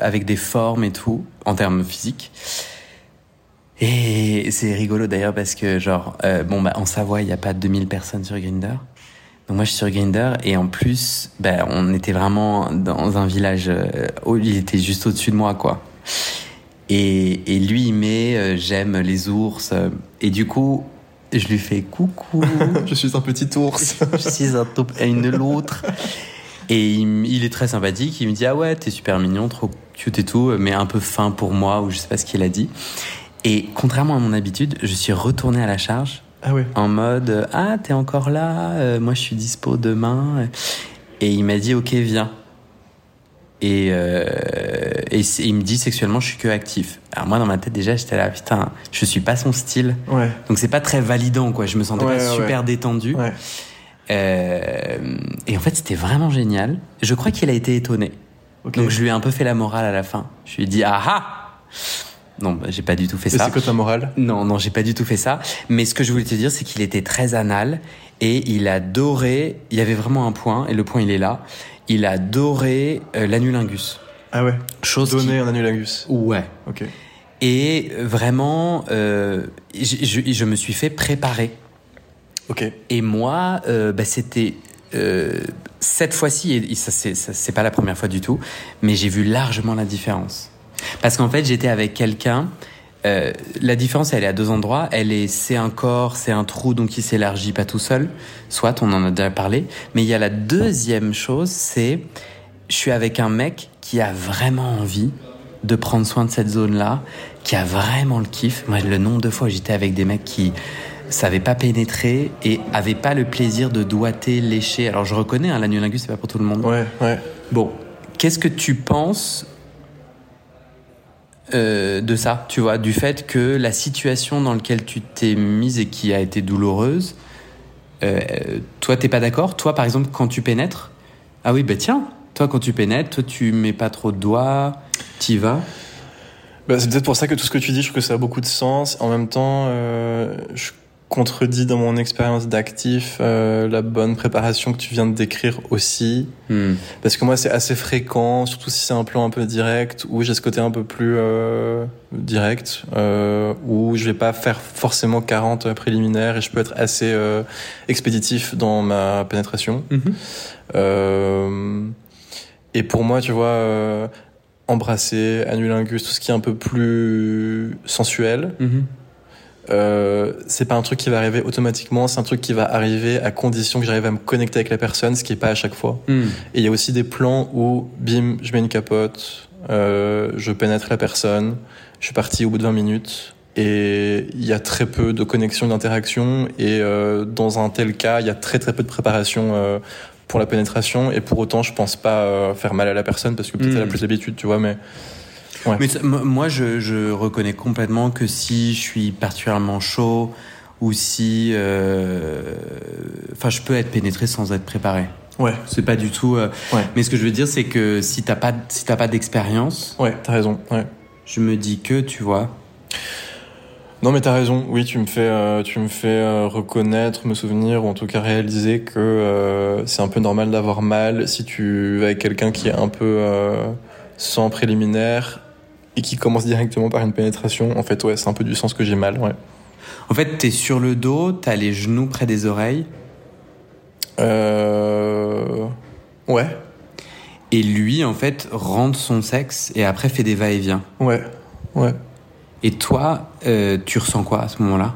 avec des formes et tout, en termes physiques. Et c'est rigolo d'ailleurs parce que genre, euh, bon bah en Savoie, il n'y a pas 2000 personnes sur Grinder. Donc moi je suis sur Grinder et en plus, bah, on était vraiment dans un village, euh, où il était juste au-dessus de moi quoi. Et, et lui il met euh, j'aime les ours euh, et du coup je lui fais coucou. [laughs] Je suis un petit ours. [laughs] je suis un top une l'autre. Et il, il est très sympathique. Il me dit ah ouais t'es super mignon, trop cute et tout, mais un peu fin pour moi ou je sais pas ce qu'il a dit. Et contrairement à mon habitude, je suis retourné à la charge Ah en mode ah t'es encore là, euh, moi je suis dispo demain. Et il m'a dit ok viens. Et, euh, et il me dit sexuellement je suis que actif. Alors moi dans ma tête déjà j'étais là putain je suis pas son style. Ouais. Donc c'est pas très validant quoi. Je me sentais Ouais, pas ouais, super détendu. Euh, et en fait, c'était vraiment génial. Je crois qu'il a été étonné. Donc je lui ai un peu fait la morale à la fin. Je lui ai dit ah ah. Non, bah, j'ai pas du tout fait Et ça. c'est quoi ta morale? Non, non, j'ai pas du tout fait ça. Mais ce que je voulais te dire, c'est qu'il était très anal et il adorait. Il y avait vraiment un point et le point il est là. Il adorait euh, l'anulingus. Ah ouais? Chose Donner un annulagus. qui... Ouais. Ok. Et vraiment, euh, je, je- je me suis fait préparer. Ok. Et moi, euh, bah, c'était euh, cette fois-ci, et ça, c'est pas la première fois du tout, mais j'ai vu largement la différence. Parce qu'en fait, j'étais avec quelqu'un. euh, la différence, elle est à deux endroits. Elle est, c'est un corps, c'est un trou, donc il s'élargit pas tout seul. Soit, on en a déjà parlé. Mais il y a la deuxième chose, c'est, je suis avec un mec qui a vraiment envie de prendre soin de cette zone-là, qui a vraiment le kiff. Moi, le nombre de fois j'étais avec des mecs qui savaient pas pénétrer et avaient pas le plaisir de doigter, lécher. Alors, je reconnais, hein, l'anulingus, c'est pas pour tout le monde. Ouais, ouais. Bon, qu'est-ce que tu penses euh, de ça, tu vois, du fait que la situation dans laquelle tu t'es mise et qui a été douloureuse, euh, toi, t'es pas d'accord? Toi, par exemple, quand tu pénètres, ah oui, bah tiens, toi, quand tu pénètres, toi, tu mets pas trop de doigts, t'y vas? Bah, c'est peut-être pour ça que tout ce que tu dis, je trouve que ça a beaucoup de sens. En même temps, euh, je contredis dans mon expérience d'actif euh, la bonne préparation que tu viens de décrire aussi. Hmm. Parce que moi, c'est assez fréquent, surtout si c'est un plan un peu direct, où j'ai ce côté un peu plus euh, direct, euh, où je vais pas faire forcément 40 préliminaires et je peux être assez expéditif dans ma pénétration. Euh, et pour moi, tu vois, embrasser, anulingus, tout ce qui est un peu plus sensuel, Mhm. Euh, c'est pas un truc qui va arriver automatiquement, c'est un truc qui va arriver à condition que j'arrive à me connecter avec la personne, ce qui est pas à chaque fois. Hmm. Et il y a aussi des plans où, bim, je mets une capote, euh, je pénètre la personne, je suis parti au bout de 20 minutes. Et il y a très peu de connexion, d'interaction. Et euh, dans un tel cas, il y a très très peu de préparation euh, pour la pénétration. Et pour autant, je pense pas euh, faire mal à la personne parce que peut-être Mm. elle a plus l'habitude, tu vois. Mais Mais moi, je, je reconnais complètement que si je suis particulièrement chaud ou si, euh, enfin, je peux être pénétré sans être préparé. ouais, C'est pas du tout. euh, Ouais. Mais ce que je veux dire, c'est que si t'as pas, si t'as pas d'expérience, ouais, t'as raison. Ouais. je me dis que, tu vois. Non, mais t'as raison. Oui, tu me fais, euh, tu me fais euh, reconnaître, me souvenir, ou en tout cas réaliser que euh, c'est un peu normal d'avoir mal si tu vas avec quelqu'un qui est un peu sans préliminaire et qui commence directement par une pénétration. En fait, ouais, c'est un peu du sens que j'ai mal. Ouais. En fait, t'es sur le dos, t'as les genoux près des oreilles, Euh... Ouais, et lui, en fait, rentre son sexe et après fait des va-et-vient. ouais, ouais. Et toi, euh, tu ressens quoi à ce moment-là?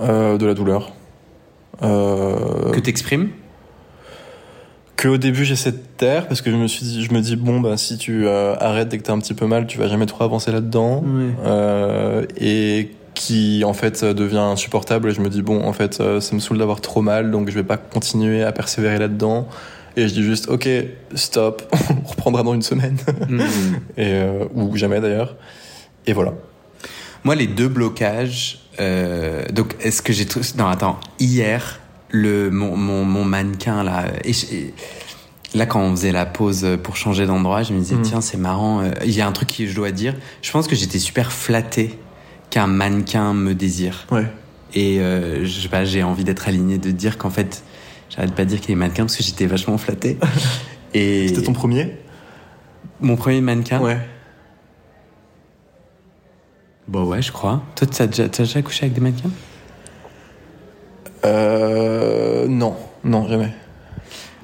Euh, de la douleur. Euh... Que t'exprimes? que au début j'essaie de taire parce que je me suis dit, je me dis bon bah si tu euh, arrêtes dès que t'as un petit peu mal, tu vas jamais trop avancer là-dedans. Euh, et qui en fait devient insupportable et je me dis bon en fait euh, ça me saoule d'avoir trop mal donc je vais pas continuer à persévérer là-dedans et je dis juste ok stop [laughs] on reprendra dans une semaine Hmm. [laughs] et euh, ou jamais d'ailleurs et voilà Moi, les deux blocages. euh, donc, est-ce que j'ai. Non, attends. Hier, le, mon, mon, mon mannequin, là. et je- et- Là, quand on faisait la pause pour changer d'endroit, je me disais, Mm. tiens, c'est marrant. euh, Il y a un truc que je dois dire. Je pense que j'étais super flatté qu'un mannequin me désire. Ouais. Et euh, je sais pas, j'ai envie d'être aligné, de dire qu'en fait, j'arrête pas de dire qu'il est mannequin parce que j'étais vachement flatté. [laughs] Et C'était ton premier? Mon premier mannequin? Ouais. Bon ouais, je crois. Toi, t'as déjà, t'as déjà couché avec des mannequins? Euh. Non, non, jamais.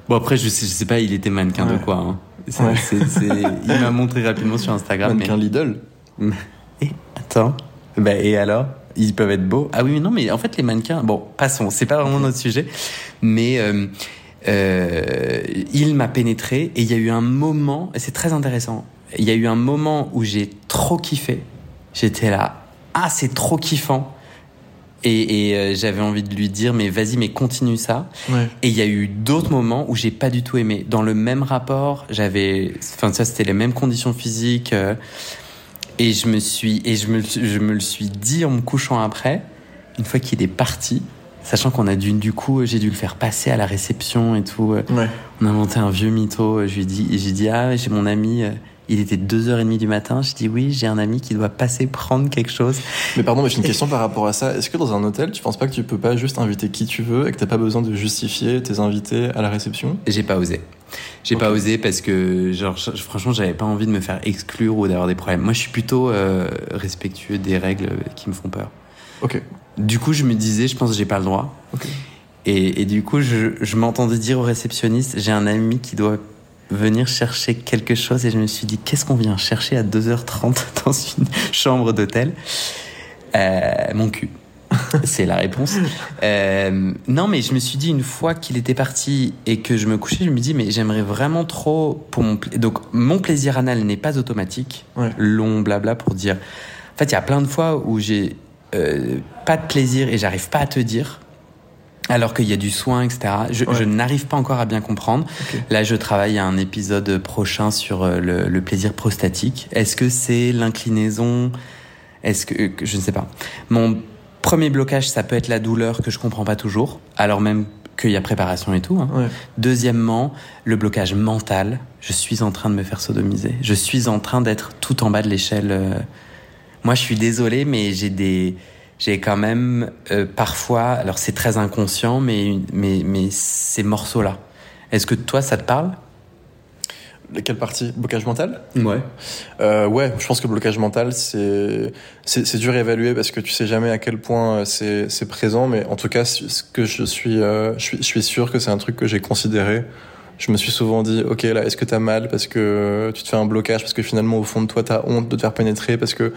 Bon après, je sais, je sais pas, il était mannequin de quoi. Hein. Ouais. Il m'a montré rapidement sur Instagram. Mannequin mais... Lidl. Et attends. Bah, et alors? Ils peuvent être beaux. Ah oui, mais non, mais en fait, les mannequins. Bon, passons. C'est pas vraiment notre sujet. Mais euh, euh, il m'a pénétré et il y a eu un moment. et C'est très intéressant. Il y a eu un moment où j'ai trop kiffé. J'étais là. Ah, c'est trop kiffant. Et, et, euh, j'avais envie de lui dire, mais vas-y, mais continue ça. Ouais. Et il y a eu d'autres moments où j'ai pas du tout aimé. Dans le même rapport, j'avais, enfin ça c'était les mêmes conditions physiques, euh, et je me suis, et je me, je me le suis dit en me couchant après, une fois qu'il est parti, sachant qu'on a dû, du coup, j'ai dû le faire passer à la réception et tout. euh, Ouais. On a inventé un vieux mytho. Je lui dit, j'ai dit ah j'ai mon ami. Il était 2h30 du matin. Je dis oui, j'ai un ami qui doit passer prendre quelque chose. Mais pardon, mais j'ai une question par rapport à ça. Est-ce que dans un hôtel, tu penses pas que tu peux pas juste inviter qui tu veux et que t'as pas besoin de justifier tes invités à la réception? J'ai pas osé. J'ai pas osé parce que, genre, je- franchement, j'avais pas envie de me faire exclure ou d'avoir des problèmes. Moi, je suis plutôt euh, respectueux des règles qui me font peur. Ok. Du coup, je me disais, je pense que j'ai pas le droit. Ok. Et, et du coup, je, je m'entendais dire au réceptionniste, j'ai un ami qui doit venir chercher quelque chose et je me suis dit, qu'est-ce qu'on vient chercher à 2h30 [laughs] dans une chambre d'hôtel? Euh, Mon cul. [laughs] C'est la réponse. Euh, non, mais je me suis dit une fois qu'il était parti et que je me couchais, je me dis mais j'aimerais vraiment trop pour mon donc mon plaisir anal n'est pas automatique, Ouais. long blabla pour dire. En fait, il y a plein de fois où j'ai euh, pas de plaisir et j'arrive pas à te dire. Alors qu'il y a du soin, etc. Je, Ouais. je n'arrive pas encore à bien comprendre. Là, je travaille à un épisode prochain sur euh, le, le plaisir prostatique. Est-ce que c'est l'inclinaison? Est-ce que, que- je ne sais pas. Mon premier blocage, ça peut être la douleur que je comprends pas toujours, alors même qu'il y a préparation et tout. hein. Ouais. Deuxièmement, le blocage mental. Je suis en train de me faire sodomiser. Je suis en train d'être tout en bas de l'échelle. euh. Moi, je suis désolé, mais j'ai des, j'ai quand même euh, parfois. Alors, c'est très inconscient, mais mais mais ces morceaux-là. Est-ce que toi, ça te parle? Quelle partie? Blocage mental? Ouais. Euh, ouais, je pense que le blocage mental, c'est c'est c'est dur à évaluer parce que tu sais jamais à quel point euh, c'est c'est présent, mais en tout cas, ce que je suis euh, je suis je suis sûr que c'est un truc que j'ai considéré. Je me suis souvent dit, ok, là, est-ce que t'as mal parce que tu te fais un blocage parce que finalement au fond de toi t'as honte de te faire pénétrer parce que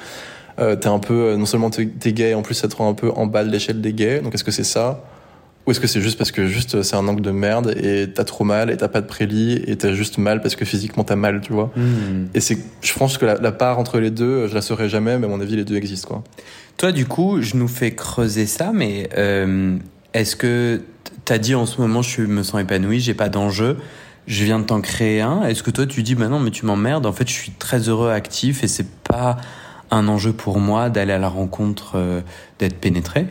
euh, t'es un peu euh, non seulement t'es gay, en plus ça te rend un peu en bas de l'échelle des gays. Donc est-ce que c'est ça? Ou est-ce que c'est juste parce que juste euh, c'est un angle de merde et t'as trop mal et t'as pas de prélit et t'as juste mal parce que physiquement t'as mal, tu vois? Hmm. et c'est, je pense que la, la part entre les deux, je la saurai jamais, mais à mon avis, les deux existent, quoi. Toi, du coup, je nous fais creuser ça, mais euh, est-ce que t'as dit en ce moment, je me sens épanoui, j'ai pas d'enjeu, je viens de t'en créer un. Est-ce que toi, tu dis, bah non, mais tu m'emmerdes. En fait, je suis très heureux, actif, et c'est pas un enjeu pour moi d'aller à la rencontre, euh, d'être pénétré.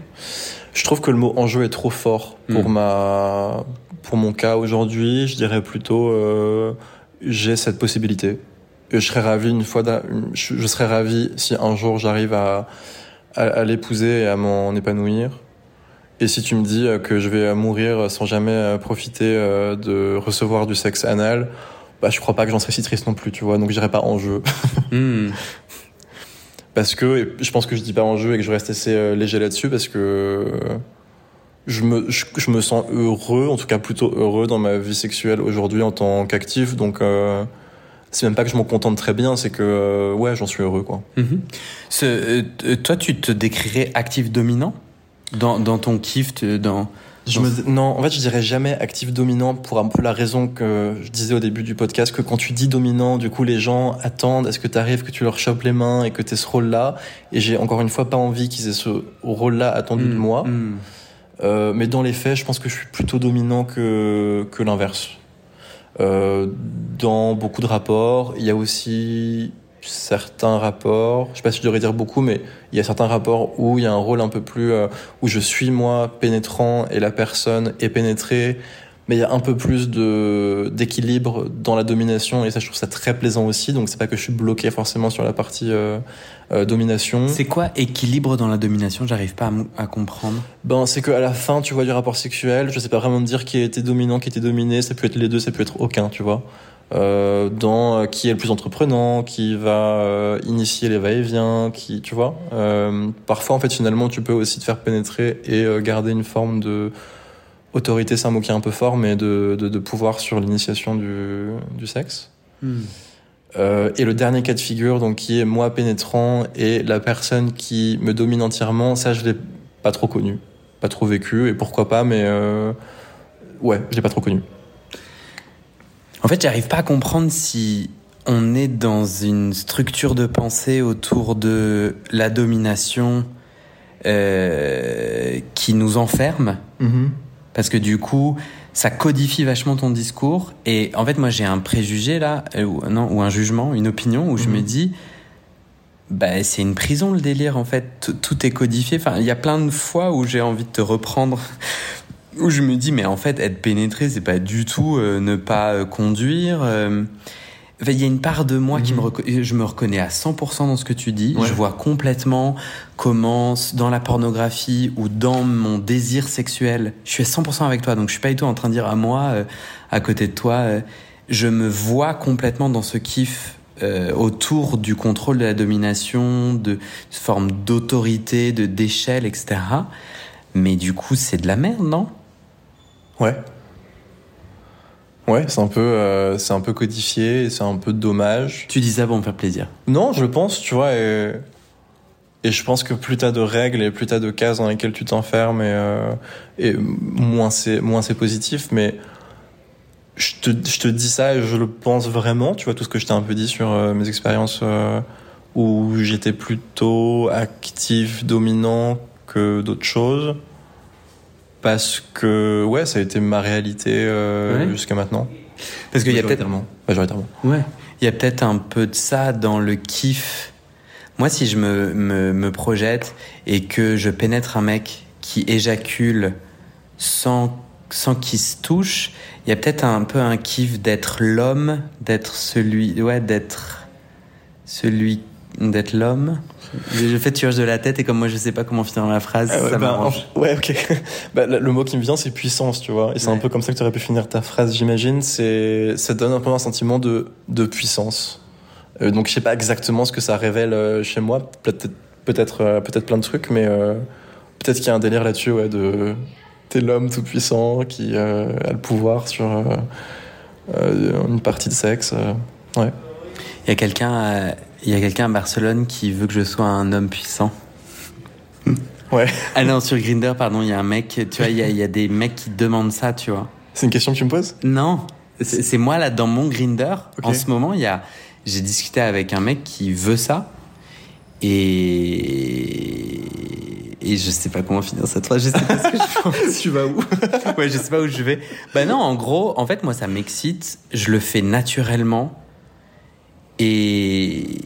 Je trouve que le mot enjeu est trop fort pour Hmm. ma, pour mon cas aujourd'hui. Je dirais plutôt, euh, j'ai cette possibilité. Et je serais ravi une fois, je, serais ravi si un jour j'arrive à, à, à l'épouser et à m'en épanouir. Et si tu me dis euh, que je vais mourir sans jamais euh, profiter euh, de recevoir du sexe anal, bah je crois pas que j'en serais si triste non plus, tu vois. Donc je dirais pas enjeu. Hmm. [laughs] parce que je pense que je dis pas en jeu et que je reste assez euh, léger là-dessus parce que euh, je me je, me sens heureux en tout cas plutôt heureux dans ma vie sexuelle aujourd'hui en tant qu'actif. Donc euh, c'est même pas que je m'en contente très bien c'est que euh, ouais j'en suis heureux quoi. T- toi, tu te décrirais actif dominant? Dans, dans ton kiff, dans. Je me, non en fait je dirais jamais actif dominant pour un peu la raison que je disais au début du podcast que quand tu dis dominant du coup les gens attendent à ce que tu arrives que tu leur chopes les mains et que tu ce rôle là et j'ai encore une fois pas envie qu'ils aient ce rôle là attendu de Hmm, moi hmm. Euh, mais dans les faits, je pense que je suis plutôt dominant que, que l'inverse. Euh, dans beaucoup de rapports, il y a aussi certains rapports, je sais pas si je devrais dire beaucoup, mais il y a certains rapports où il y a un rôle un peu plus, euh, où je suis moi pénétrant et la personne est pénétrée, mais il y a un peu plus de d'équilibre dans la domination et ça je trouve ça très plaisant aussi donc c'est pas que je suis bloqué forcément sur la partie euh, euh, domination. C'est quoi équilibre dans la domination? J'arrive pas à, à comprendre. ben c'est que à la fin tu vois du rapport sexuel je sais pas vraiment dire qui était dominant qui était dominé ça peut être les deux ça peut être aucun tu vois euh, dans euh, qui est le plus entreprenant qui va euh, initier les va-et-vient qui tu vois euh, parfois en fait finalement tu peux aussi te faire pénétrer et euh, garder une forme de autorité c'est un mot qui est un peu fort mais de, de, de pouvoir sur l'initiation du, du sexe Euh, et le dernier cas de figure, donc qui est moi pénétrant et la personne qui me domine entièrement, ça je l'ai pas trop connu, pas trop vécu et pourquoi pas, mais euh, ouais, je l'ai pas trop connu. En fait, j'arrive pas à comprendre si on est dans une structure de pensée autour de la domination euh, qui nous enferme, parce que du coup, ça codifie vachement ton discours. Et en fait, moi, j'ai un préjugé là, euh, ou, non, ou un jugement, une opinion, où je me dis, bah, c'est une prison le délire en fait. Tout, tout est codifié. Enfin, il y a plein de fois où j'ai envie de te reprendre. Où je me dis, mais en fait, être pénétré, c'est pas du tout euh, ne pas euh, conduire. euh. Enfin, Il y a une part de moi qui me Mhm. je me reconnais à 100% dans ce que tu dis. Ouais. Je vois complètement comment dans la pornographie ou dans mon désir sexuel, je suis à 100% avec toi. Donc je suis pas du tout en train de dire à moi, euh, à côté de toi, euh, je me vois complètement dans ce kiff euh, autour du contrôle de la domination, de forme d'autorité, de d'échelle, etc. Mais du coup, c'est de la merde, non? Ouais. Ouais, c'est un peu, euh, c'est un peu codifié, c'est un peu dommage. Tu dis ça pour me faire plaisir. Non, je le pense, tu vois, et, et je pense que plus t'as de règles et plus t'as de cases dans lesquelles tu t'enfermes, et, euh, et moins c'est moins c'est positif, mais je te, je te dis ça et je le pense vraiment, tu vois, tout ce que je t'ai un peu dit sur euh, mes expériences où j'étais plutôt actif, dominant que d'autres choses. Parce que, ouais, ça a été ma réalité euh, Ouais. jusqu'à maintenant. Parce qu'il y a peut-être Majoritairement. Majoritairement. Ouais. Il y a peut-être un peu de ça dans le kiff. Moi, si je me, me, me projette et que je pénètre un mec qui éjacule sans, sans qu'il se touche, il y a peut-être un peu un kiff d'être l'homme, d'être celui, ouais, d'être celui, d'être l'homme. Je fais tu de la tête et comme moi je sais pas comment finir ma phrase, Ah ouais, ça bah, m'arrange. en- ouais, ok. [laughs] bah, le mot qui me vient, c'est puissance, tu vois. Et c'est un peu comme ça que tu aurais pu finir ta phrase, j'imagine. C'est, ça donne un peu un sentiment de, de puissance. Euh, donc, je sais pas exactement ce que ça révèle euh, chez moi. Peut-être, peut-être, euh, peut-être plein de trucs, mais euh, peut-être qu'il y a un délire là-dessus, ouais, de t'es l'homme tout puissant qui euh, a le pouvoir sur une partie de sexe. ouais. Il y a quelqu'un, il y a quelqu'un à Barcelone qui veut que je sois un homme puissant. Ouais. Ah non, sur Grinder, pardon, il y a un mec, tu vois, il y a, il y a des mecs qui demandent ça, tu vois. C'est une question que tu me poses? Non, c'est moi là dans mon Grinder. En ce moment, il y a, j'ai discuté avec un mec qui veut ça et et je sais pas comment finir cette phrase. Je sais pas ce que je [laughs] pense. Tu vas où? Ouais, je sais pas où je vais. Bah non, en gros, en fait, moi, ça m'excite. Je le fais naturellement. Et,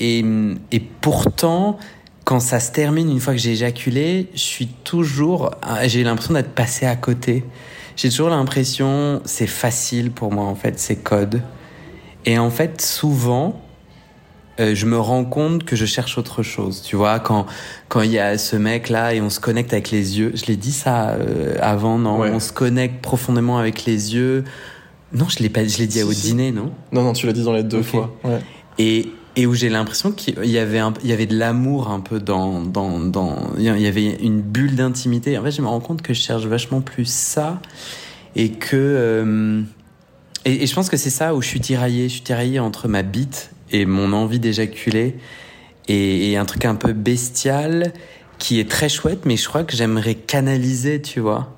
et, et pourtant, quand ça se termine, une fois que j'ai éjaculé, je suis toujours, j'ai l'impression d'être passé à côté. J'ai toujours l'impression, c'est facile pour moi, en fait, c'est code. Et en fait, souvent, euh, je me rends compte que je cherche autre chose. Tu vois, quand quand il y a ce mec là et on se connecte avec les yeux. Je l'ai dit ça euh, avant, non? Ouais. On se connecte profondément avec les yeux. Non, je l'ai pas. Je l'ai dit Si, au si. dîner, non? Non, non, tu l'as dit dans les deux fois. Ouais. et, et où j'ai l'impression qu'il y avait un, il y avait de l'amour un peu dans, dans, dans, il y avait une bulle d'intimité. En fait, je me rends compte que je cherche vachement plus ça et que, euh, et, et je pense que c'est ça où je suis tiraillé. Je suis tiraillé entre ma bite et mon envie d'éjaculer et, et un truc un peu bestial qui est très chouette, mais je crois que j'aimerais canaliser, tu vois.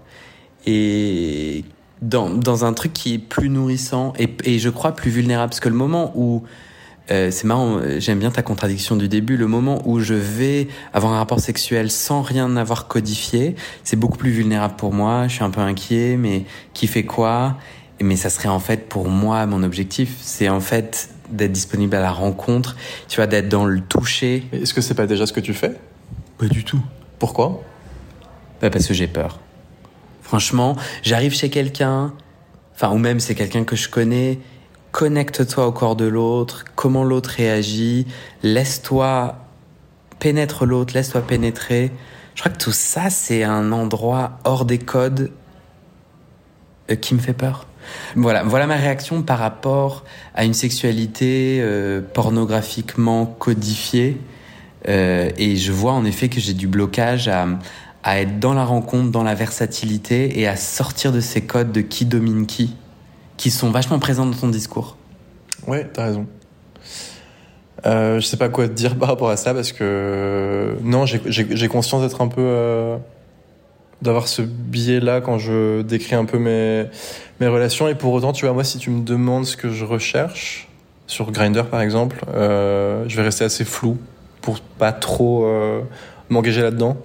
Et dans, dans un truc qui est plus nourrissant et, et je crois plus vulnérable. Parce que le moment où euh, c'est marrant, j'aime bien ta contradiction du début. Le moment où je vais avoir un rapport sexuel sans rien avoir codifié, c'est beaucoup plus vulnérable pour moi. Je suis un peu inquiet, mais qui fait quoi? Mais ça serait en fait pour moi mon objectif. C'est en fait d'être disponible à la rencontre, tu vois, d'être dans le toucher. Est-ce que c'est pas déjà ce que tu fais? Pas du tout. Pourquoi? Bah parce que j'ai peur. Franchement, j'arrive chez quelqu'un, enfin, ou même c'est quelqu'un que je connais, connecte-toi au corps de l'autre, comment l'autre réagit, laisse-toi pénètre l'autre, laisse-toi pénétrer. Je crois que tout ça, c'est un endroit hors des codes euh, qui me fait peur. Voilà, voilà ma réaction par rapport à une sexualité euh, pornographiquement codifiée. Euh, et je vois en effet que j'ai du blocage à, à être dans la rencontre, dans la versatilité et à sortir de ces codes de qui domine qui, qui sont vachement présents dans ton discours. Ouais, t'as raison. Euh, je sais pas quoi te dire par rapport à ça parce que non, j'ai conscience d'être un peu euh, d'avoir ce biais là quand je décris un peu mes mes relations et pour autant, tu vois, moi, si tu me demandes ce que je recherche sur Grinder par exemple, euh, je vais rester assez flou pour pas trop euh, m'engager là-dedans.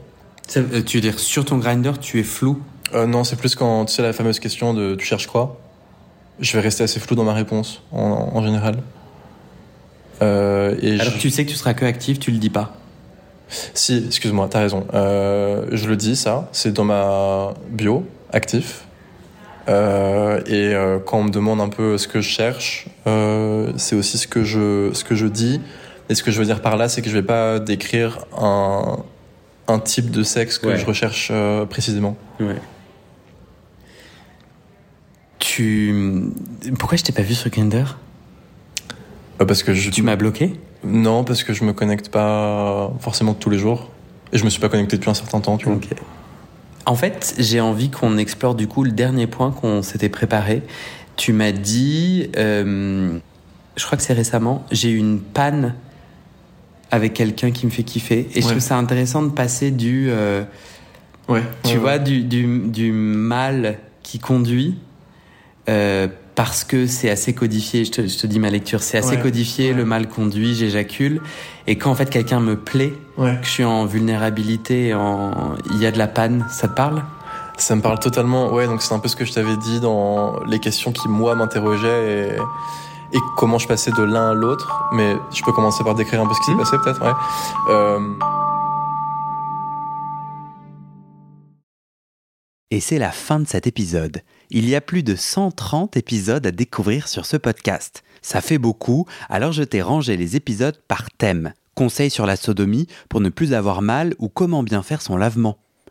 Euh, tu veux dire sur ton Grinder, tu es flou? Euh, Non, c'est plus quand tu sais la fameuse question de tu cherches quoi? Je vais rester assez flou dans ma réponse en, en général. Euh, et Alors je... tu sais que tu seras que actif, tu le dis pas. Si, excuse-moi, t'as raison. Euh, je le dis, ça, c'est dans ma bio, actif. Euh, et euh, quand on me demande un peu ce que je cherche, euh, c'est aussi ce que je ce que je dis. Et ce que je veux dire par là, c'est que je vais pas décrire un un type de sexe que Ouais. je recherche euh, précisément. Ouais. Tu. Pourquoi je t'ai pas vu sur Grinder Euh, parce que je Tu m'as bloqué? Non, parce que je me connecte pas forcément tous les jours. Et je me suis pas connecté depuis un certain temps, tu vois. Ok. En fait, j'ai envie qu'on explore du coup le dernier point qu'on s'était préparé. Tu m'as dit, euh, je crois que c'est récemment, j'ai eu une panne avec quelqu'un qui me fait kiffer. Et je trouve ça intéressant de passer du, euh, Ouais. tu Ouais, vois, du, du, du mal qui conduit. euh, parce que c'est assez codifié, je te, je te dis ma lecture, c'est assez Ouais. codifié, Ouais. le mal conduit, j'éjacule. Et quand en fait quelqu'un me plaît, Ouais. que je suis en vulnérabilité, en... il y a de la panne, ça te parle? Ça me parle totalement. Ouais, donc c'est un peu ce que je t'avais dit dans les questions qui, moi, m'interrogeaient et, et comment je passais de l'un à l'autre. Mais je peux commencer par décrire un peu ce qui s'est Mhm. passé, peut-être, ouais. Euh, Et c'est la fin de cet épisode. Il y a plus de 130 épisodes à découvrir sur ce podcast. Ça fait beaucoup, alors je t'ai rangé les épisodes par thème. Conseils sur la sodomie pour ne plus avoir mal ou comment bien faire son lavement.